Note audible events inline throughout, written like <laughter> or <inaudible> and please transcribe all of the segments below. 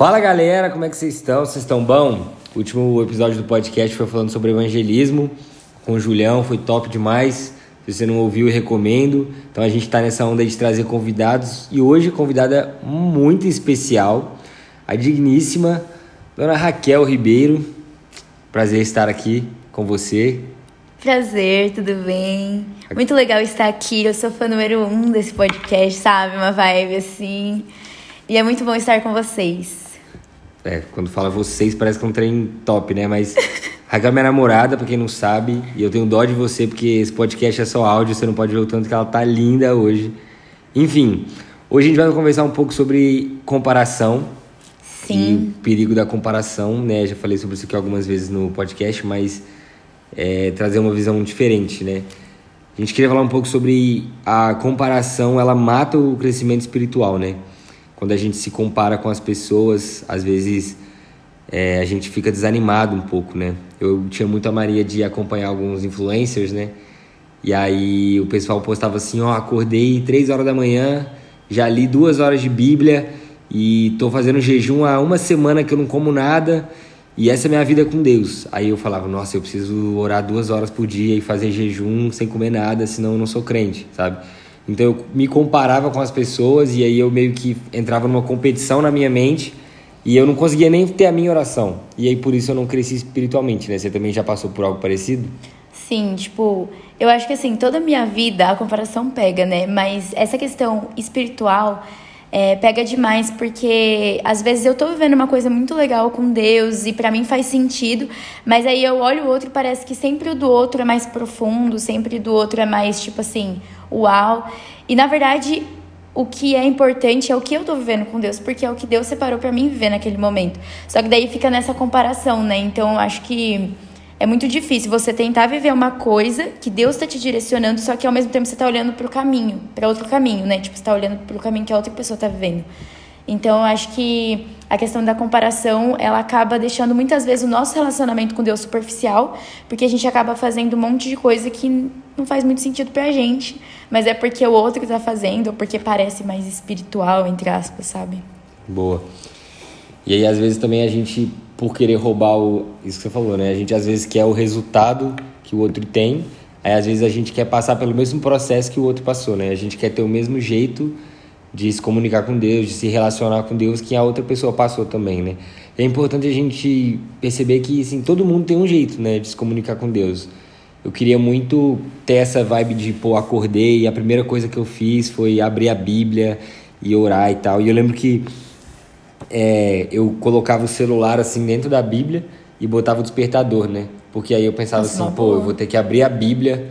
Fala galera, como é que vocês estão? Vocês estão bom? O último episódio do podcast foi falando sobre evangelismo com o Julião, foi top demais. Se você não ouviu, eu recomendo. Então a gente está nessa onda de trazer convidados e hoje convidada muito especial, a digníssima Dona Raquel Ribeiro. Prazer estar aqui com você. Prazer, tudo bem? Muito legal estar aqui. Eu sou fã número um desse podcast, sabe? Uma vibe assim. E é muito bom estar com vocês. É, quando fala vocês parece que é um trem top, né? Mas <laughs> Raquel é minha namorada, pra quem não sabe, e eu tenho dó de você porque esse podcast é só áudio, você não pode ver o tanto que ela tá linda hoje. Enfim, hoje a gente vai conversar um pouco sobre comparação. Sim. E o perigo da comparação, né? Já falei sobre isso aqui algumas vezes no podcast, mas é, trazer uma visão diferente, né? A gente queria falar um pouco sobre a comparação, ela mata o crescimento espiritual, né? Quando a gente se compara com as pessoas, às vezes é, a gente fica desanimado um pouco, né? Eu tinha muita mania de acompanhar alguns influencers, né? E aí o pessoal postava assim, ó, acordei três horas da manhã, já li duas horas de Bíblia e tô fazendo jejum há uma semana que eu não como nada e essa é a minha vida com Deus. Aí eu falava, nossa, eu preciso orar duas horas por dia e fazer jejum sem comer nada, senão eu não sou crente, sabe? Então eu me comparava com as pessoas e aí eu meio que entrava numa competição na minha mente e eu não conseguia nem ter a minha oração. E aí por isso eu não cresci espiritualmente, né? Você também já passou por algo parecido? Sim, tipo, eu acho que assim, toda a minha vida a comparação pega, né? Mas essa questão espiritual é, pega demais porque às vezes eu tô vivendo uma coisa muito legal com Deus e para mim faz sentido, mas aí eu olho o outro e parece que sempre o do outro é mais profundo, sempre do outro é mais tipo assim, uau. E na verdade, o que é importante é o que eu tô vivendo com Deus, porque é o que Deus separou para mim viver naquele momento. Só que daí fica nessa comparação, né? Então eu acho que é muito difícil você tentar viver uma coisa que Deus está te direcionando, só que ao mesmo tempo você está olhando para o caminho, para outro caminho, né? Tipo, você está olhando o caminho que a outra pessoa está vivendo. Então, eu acho que a questão da comparação, ela acaba deixando muitas vezes o nosso relacionamento com Deus superficial, porque a gente acaba fazendo um monte de coisa que não faz muito sentido pra gente, mas é porque o outro está fazendo, ou porque parece mais espiritual, entre aspas, sabe? Boa. E aí, às vezes, também a gente, por querer roubar o. Isso que você falou, né? A gente às vezes quer o resultado que o outro tem, aí às vezes a gente quer passar pelo mesmo processo que o outro passou, né? A gente quer ter o mesmo jeito de se comunicar com Deus, de se relacionar com Deus que a outra pessoa passou também, né? É importante a gente perceber que assim, todo mundo tem um jeito, né, de se comunicar com Deus. Eu queria muito ter essa vibe de, pô, acordei e a primeira coisa que eu fiz foi abrir a Bíblia e orar e tal. E eu lembro que é, eu colocava o celular assim dentro da Bíblia e botava o despertador, né? Porque aí eu pensava Nossa, assim, pô, eu vou ter que abrir a Bíblia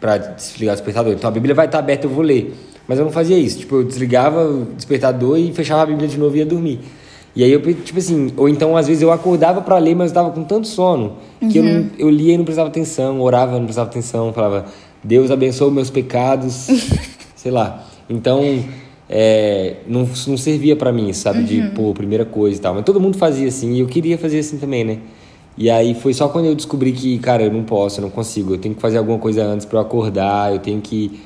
para desligar o despertador. Então a Bíblia vai estar aberta, eu vou ler. Mas eu não fazia isso. Tipo, eu desligava o despertador e fechava a Bíblia de novo e ia dormir. E aí eu, tipo assim, ou então às vezes eu acordava para ler, mas eu tava com tanto sono que uhum. eu, eu lia e não prestava atenção, orava, não prestava atenção, falava, Deus abençoe meus pecados, <laughs> sei lá. Então, é, não, não servia para mim, sabe? Uhum. De, pô, primeira coisa e tal. Mas todo mundo fazia assim e eu queria fazer assim também, né? E aí foi só quando eu descobri que, cara, eu não posso, eu não consigo. Eu tenho que fazer alguma coisa antes para eu acordar, eu tenho que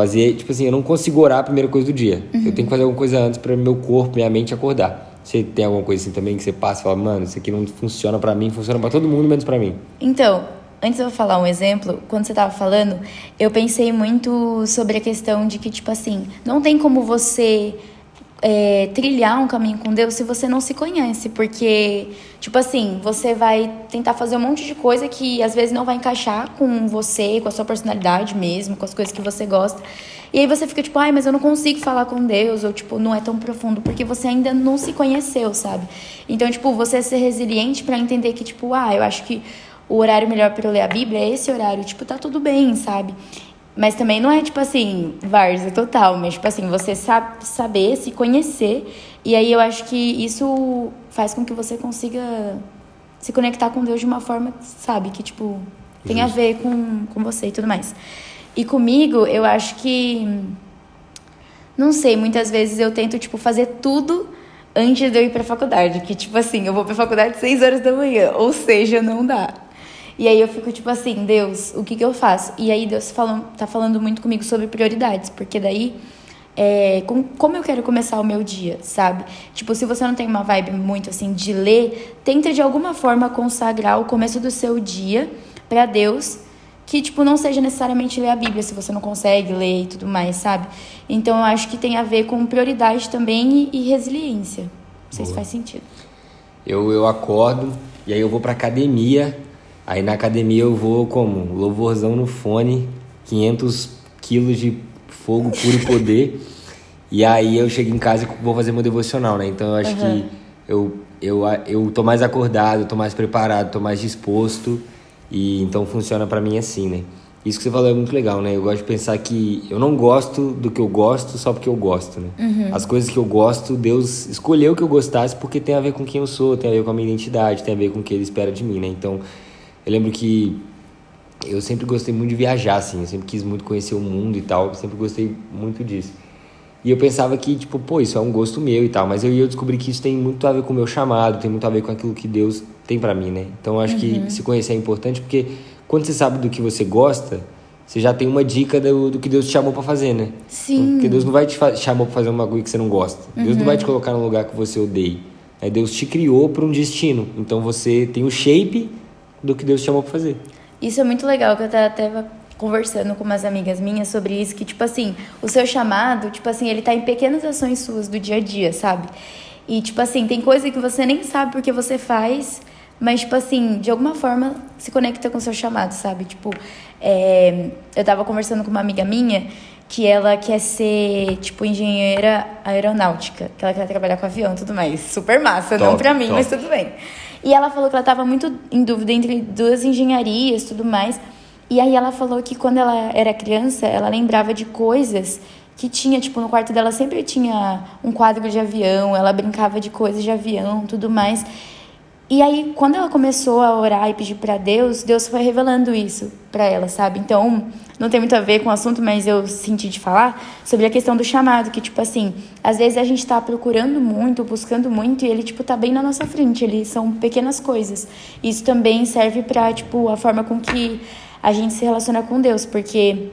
fazer, tipo assim, eu não consigo orar a primeira coisa do dia. Uhum. Eu tenho que fazer alguma coisa antes para meu corpo, minha mente acordar. Você tem alguma coisa assim também que você passa e fala, mano, isso aqui não funciona para mim, funciona para todo mundo, menos para mim. Então, antes eu vou falar um exemplo, quando você tava falando, eu pensei muito sobre a questão de que, tipo assim, não tem como você é, trilhar um caminho com Deus se você não se conhece, porque, tipo assim, você vai tentar fazer um monte de coisa que às vezes não vai encaixar com você, com a sua personalidade mesmo, com as coisas que você gosta. E aí você fica tipo, ai, mas eu não consigo falar com Deus, ou tipo, não é tão profundo, porque você ainda não se conheceu, sabe? Então, tipo, você ser resiliente para entender que, tipo, ah, eu acho que o horário melhor para eu ler a Bíblia é esse horário, tipo, tá tudo bem, sabe? Mas também não é tipo assim, várzea total, mas tipo assim, você sabe, saber, se conhecer. E aí eu acho que isso faz com que você consiga se conectar com Deus de uma forma, sabe, que tipo, tem a ver com, com você e tudo mais. E comigo, eu acho que. Não sei, muitas vezes eu tento, tipo, fazer tudo antes de eu ir pra faculdade. Que, tipo assim, eu vou pra faculdade às 6 horas da manhã. Ou seja, não dá. E aí eu fico tipo assim, Deus, o que que eu faço? E aí Deus falou, tá falando muito comigo sobre prioridades, porque daí é, com, como eu quero começar o meu dia, sabe? Tipo, se você não tem uma vibe muito assim de ler, tenta de alguma forma consagrar o começo do seu dia para Deus, que tipo não seja necessariamente ler a Bíblia se você não consegue ler e tudo mais, sabe? Então eu acho que tem a ver com prioridade também e, e resiliência. Não sei Boa. se faz sentido. Eu, eu acordo e aí eu vou pra academia. Aí na academia eu vou como? Louvorzão no fone, 500 quilos de fogo, puro poder. e aí eu chego em casa e vou fazer meu devocional, né? Então eu acho uhum. que eu, eu, eu tô mais acordado, tô mais preparado, tô mais disposto. E então funciona para mim assim, né? Isso que você falou é muito legal, né? Eu gosto de pensar que eu não gosto do que eu gosto só porque eu gosto, né? Uhum. As coisas que eu gosto, Deus escolheu que eu gostasse porque tem a ver com quem eu sou, tem a ver com a minha identidade, tem a ver com o que Ele espera de mim, né? Então, eu lembro que eu sempre gostei muito de viajar, assim, eu sempre quis muito conhecer o mundo e tal, sempre gostei muito disso. E eu pensava que, tipo, pô, isso é um gosto meu e tal, mas eu ia descobrir que isso tem muito a ver com o meu chamado, tem muito a ver com aquilo que Deus tem para mim, né? Então eu acho uhum. que se conhecer é importante porque quando você sabe do que você gosta, você já tem uma dica do, do que Deus te chamou para fazer, né? Sim. Porque Deus não vai te chamar para fazer uma coisa que você não gosta. Uhum. Deus não vai te uhum. colocar num lugar que você odeia. Né? Deus te criou para um destino. Então você tem o shape do que Deus te chamou para fazer. Isso é muito legal, que eu até conversando com umas amigas minhas sobre isso, que, tipo assim, o seu chamado, tipo assim, ele tá em pequenas ações suas do dia a dia, sabe? E, tipo assim, tem coisa que você nem sabe porque você faz, mas, tipo assim, de alguma forma se conecta com o seu chamado, sabe? Tipo, é, eu tava conversando com uma amiga minha que ela quer ser, tipo, engenheira aeronáutica, que ela quer trabalhar com avião e tudo mais. Super massa, top, não pra mim, top. mas tudo bem. E ela falou que ela tava muito em dúvida entre duas engenharias tudo mais. E aí ela falou que quando ela era criança, ela lembrava de coisas que tinha, tipo, no quarto dela sempre tinha um quadro de avião, ela brincava de coisas de avião, tudo mais. E aí, quando ela começou a orar e pedir para Deus, Deus foi revelando isso para ela, sabe? Então, não tem muito a ver com o assunto, mas eu senti de falar sobre a questão do chamado, que tipo assim, às vezes a gente tá procurando muito, buscando muito e ele tipo tá bem na nossa frente, eles são pequenas coisas. Isso também serve para tipo a forma com que a gente se relaciona com Deus, porque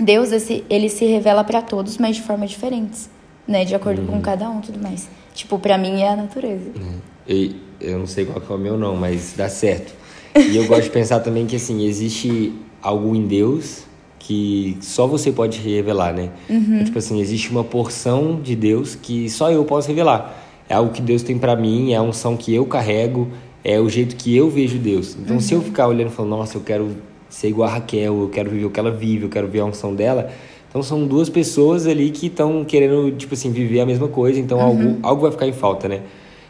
Deus ele se revela para todos, mas de formas diferentes, né, de acordo uhum. com cada um, tudo mais. Tipo, para mim é a natureza. Uhum. E eu não sei qual é o meu não, mas dá certo. E eu gosto de pensar também que assim, existe algo em Deus que só você pode revelar, né? Uhum. tipo assim, existe uma porção de Deus que só eu posso revelar. É algo que Deus tem para mim, é a unção que eu carrego, é o jeito que eu vejo Deus. Então, uhum. se eu ficar olhando e falando, nossa, eu quero ser igual a Raquel, eu quero viver o que ela vive, eu quero ver a unção dela. Então são duas pessoas ali que estão querendo, tipo assim, viver a mesma coisa, então uhum. algo, algo vai ficar em falta, né?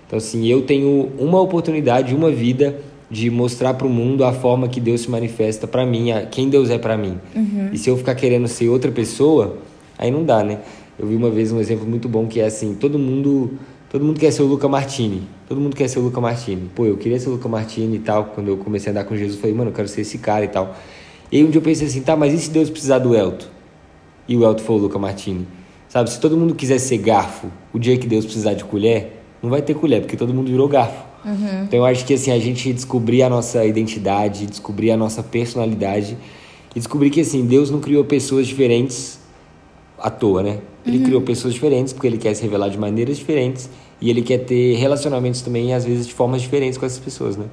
Então assim, eu tenho uma oportunidade, uma vida de mostrar para o mundo a forma que Deus se manifesta para mim, quem Deus é para mim. Uhum. E se eu ficar querendo ser outra pessoa, aí não dá, né? Eu vi uma vez um exemplo muito bom que é assim, todo mundo Todo mundo quer ser o Luca Martini. Todo mundo quer ser o Luca Martini. Pô, eu queria ser o Luca Martini e tal. Quando eu comecei a andar com Jesus, eu falei, mano, eu quero ser esse cara e tal. E aí um dia eu pensei assim, tá, mas e se Deus precisar do Elton? E o Elton for o Luca Martini? Sabe, se todo mundo quiser ser garfo, o dia que Deus precisar de colher, não vai ter colher, porque todo mundo virou garfo. Uhum. Então eu acho que assim, a gente descobrir a nossa identidade, descobrir a nossa personalidade e descobrir que assim, Deus não criou pessoas diferentes à toa, né? Ele uhum. criou pessoas diferentes porque ele quer se revelar de maneiras diferentes e ele quer ter relacionamentos também, às vezes, de formas diferentes com essas pessoas, né?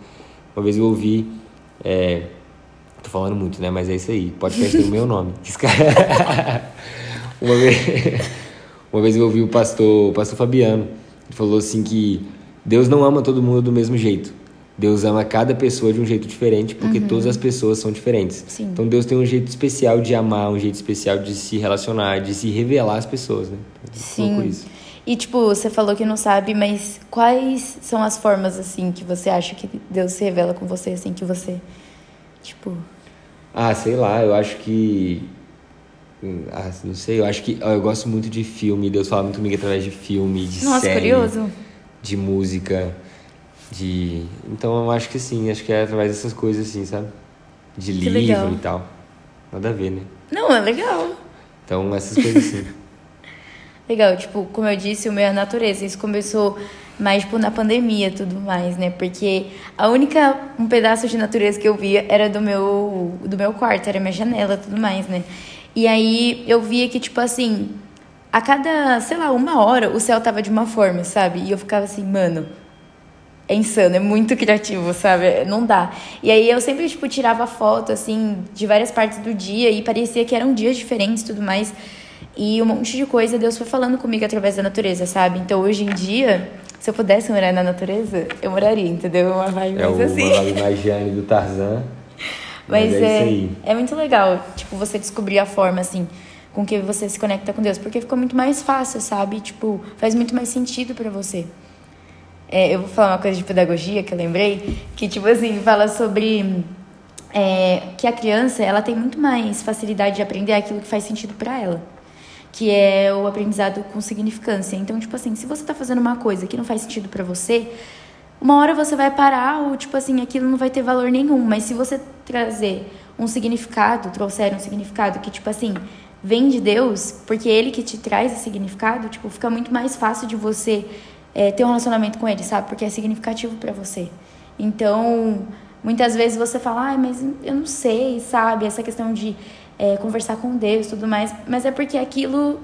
Uma vez eu ouvi. É, tô falando muito, né? Mas é isso aí. Podcast tem o meu nome. <laughs> <laughs> uma, vez, <laughs> uma vez eu ouvi o pastor, o pastor Fabiano. Ele falou assim que Deus não ama todo mundo do mesmo jeito. Deus ama cada pessoa de um jeito diferente, porque uhum. todas as pessoas são diferentes. Sim. Então Deus tem um jeito especial de amar, um jeito especial de se relacionar, de se revelar às pessoas, né? Sim. Por isso. E, tipo, você falou que não sabe, mas quais são as formas, assim, que você acha que Deus se revela com você, assim, que você, tipo... Ah, sei lá, eu acho que... Ah, não sei, eu acho que... Eu gosto muito de filme, Deus fala muito comigo através de filme, de Nossa, série... curioso. De música, de... Então, eu acho que sim, acho que é através dessas coisas, assim, sabe? De que livro legal. e tal. Nada a ver, né? Não, é legal. Então, essas coisas, sim. <laughs> legal. Tipo, como eu disse, o meu é a natureza. Isso começou mais, tipo, na pandemia tudo mais, né? Porque a única, um pedaço de natureza que eu via era do meu, do meu quarto, era minha janela tudo mais, né? E aí eu via que, tipo assim, a cada, sei lá, uma hora o céu tava de uma forma, sabe? E eu ficava assim, mano, é insano, é muito criativo, sabe? Não dá. E aí eu sempre, tipo, tirava foto, assim, de várias partes do dia e parecia que eram dias diferentes e tudo mais. E um monte de coisa Deus foi falando comigo através da natureza, sabe? Então hoje em dia, se eu pudesse morar na natureza, eu moraria, entendeu? Uma vibe É mais o assim. uma vibe mais Jane do Tarzan. <laughs> Mas é, é, aí. é muito legal, tipo, você descobrir a forma, assim, com que você se conecta com Deus. Porque ficou muito mais fácil, sabe? Tipo, faz muito mais sentido pra você. É, eu vou falar uma coisa de pedagogia que eu lembrei, que, tipo assim, fala sobre é, que a criança, ela tem muito mais facilidade de aprender aquilo que faz sentido pra ela. Que é o aprendizado com significância. Então, tipo assim, se você tá fazendo uma coisa que não faz sentido pra você, uma hora você vai parar ou, tipo assim, aquilo não vai ter valor nenhum. Mas se você trazer um significado, trouxer um significado que, tipo assim, vem de Deus, porque é Ele que te traz esse significado, tipo, fica muito mais fácil de você é, ter um relacionamento com Ele, sabe? Porque é significativo pra você. Então, muitas vezes você fala, ai, mas eu não sei, sabe? Essa questão de é, conversar com Deus tudo mais. Mas é porque aquilo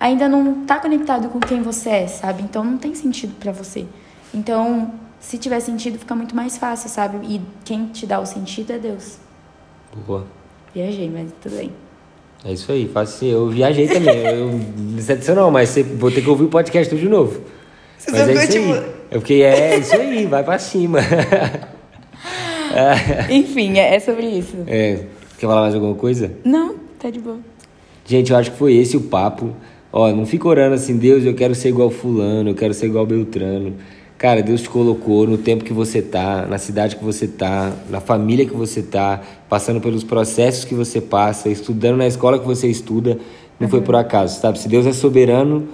ainda não tá conectado com quem você é, sabe? Então não tem sentido pra você. Então, se tiver sentido, fica muito mais fácil, sabe? E quem te dá o sentido é Deus. Boa. Viajei, mas tudo bem. É isso aí, faço assim. Eu viajei também. eu, decepcionou, mas você, vou ter que ouvir o podcast tudo de novo. Você mas é isso tipo- aí. Eu fiquei, é isso aí, vai pra cima. <laughs> Enfim, é é sobre isso. É, quer falar mais alguma coisa? Não, tá de boa. Gente, eu acho que foi esse o papo. Ó, não fica orando assim, Deus, eu quero ser igual fulano, eu quero ser igual Beltrano. Cara, Deus te colocou no tempo que você tá, na cidade que você tá, na família que você tá, passando pelos processos que você passa, estudando na escola que você estuda, não foi por acaso, sabe? Se Deus é soberano,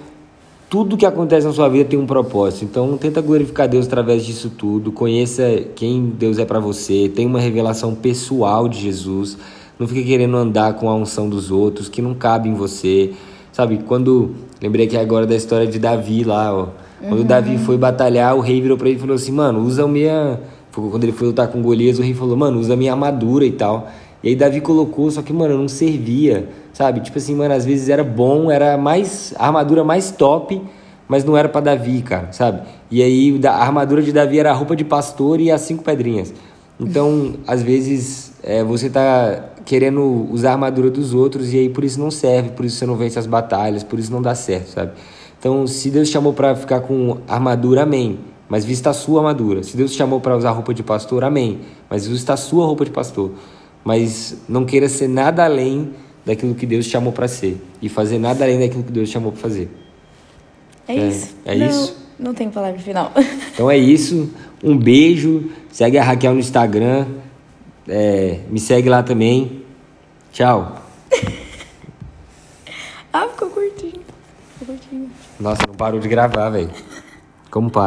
tudo que acontece na sua vida tem um propósito. Então, tenta glorificar Deus através disso tudo. Conheça quem Deus é pra você. Tenha uma revelação pessoal de Jesus. Não fique querendo andar com a unção dos outros que não cabe em você. Sabe? Quando lembrei aqui agora da história de Davi lá, ó. Quando Davi foi batalhar, o rei virou pra ele e falou assim: "Mano, usa a minha quando ele foi lutar com Golias, o rei falou: "Mano, usa a minha armadura e tal". E aí Davi colocou, só que, mano, não servia, sabe? Tipo assim, mano, às vezes era bom, era mais a armadura mais top, mas não era pra Davi, cara, sabe? E aí a armadura de Davi era a roupa de pastor e as cinco pedrinhas. Então, às vezes, é, você tá querendo usar a armadura dos outros e aí por isso não serve, por isso você não vence as batalhas, por isso não dá certo, sabe? Então, se Deus te chamou pra ficar com armadura, amém. Mas vista a sua armadura. Se Deus te chamou pra usar roupa de pastor, amém. Mas vista a sua roupa de pastor. Mas não queira ser nada além daquilo que Deus te chamou pra ser. E fazer nada além daquilo que Deus te chamou pra fazer. É, É, isso. é não, isso? Não tem palavra final. <laughs> Então é isso. Um beijo. Segue a Raquel no Instagram. É, me segue lá também. Tchau. <laughs> ah, ficou curtinho. Ficou curtinho. Nossa, não parou de gravar, velho. Como para?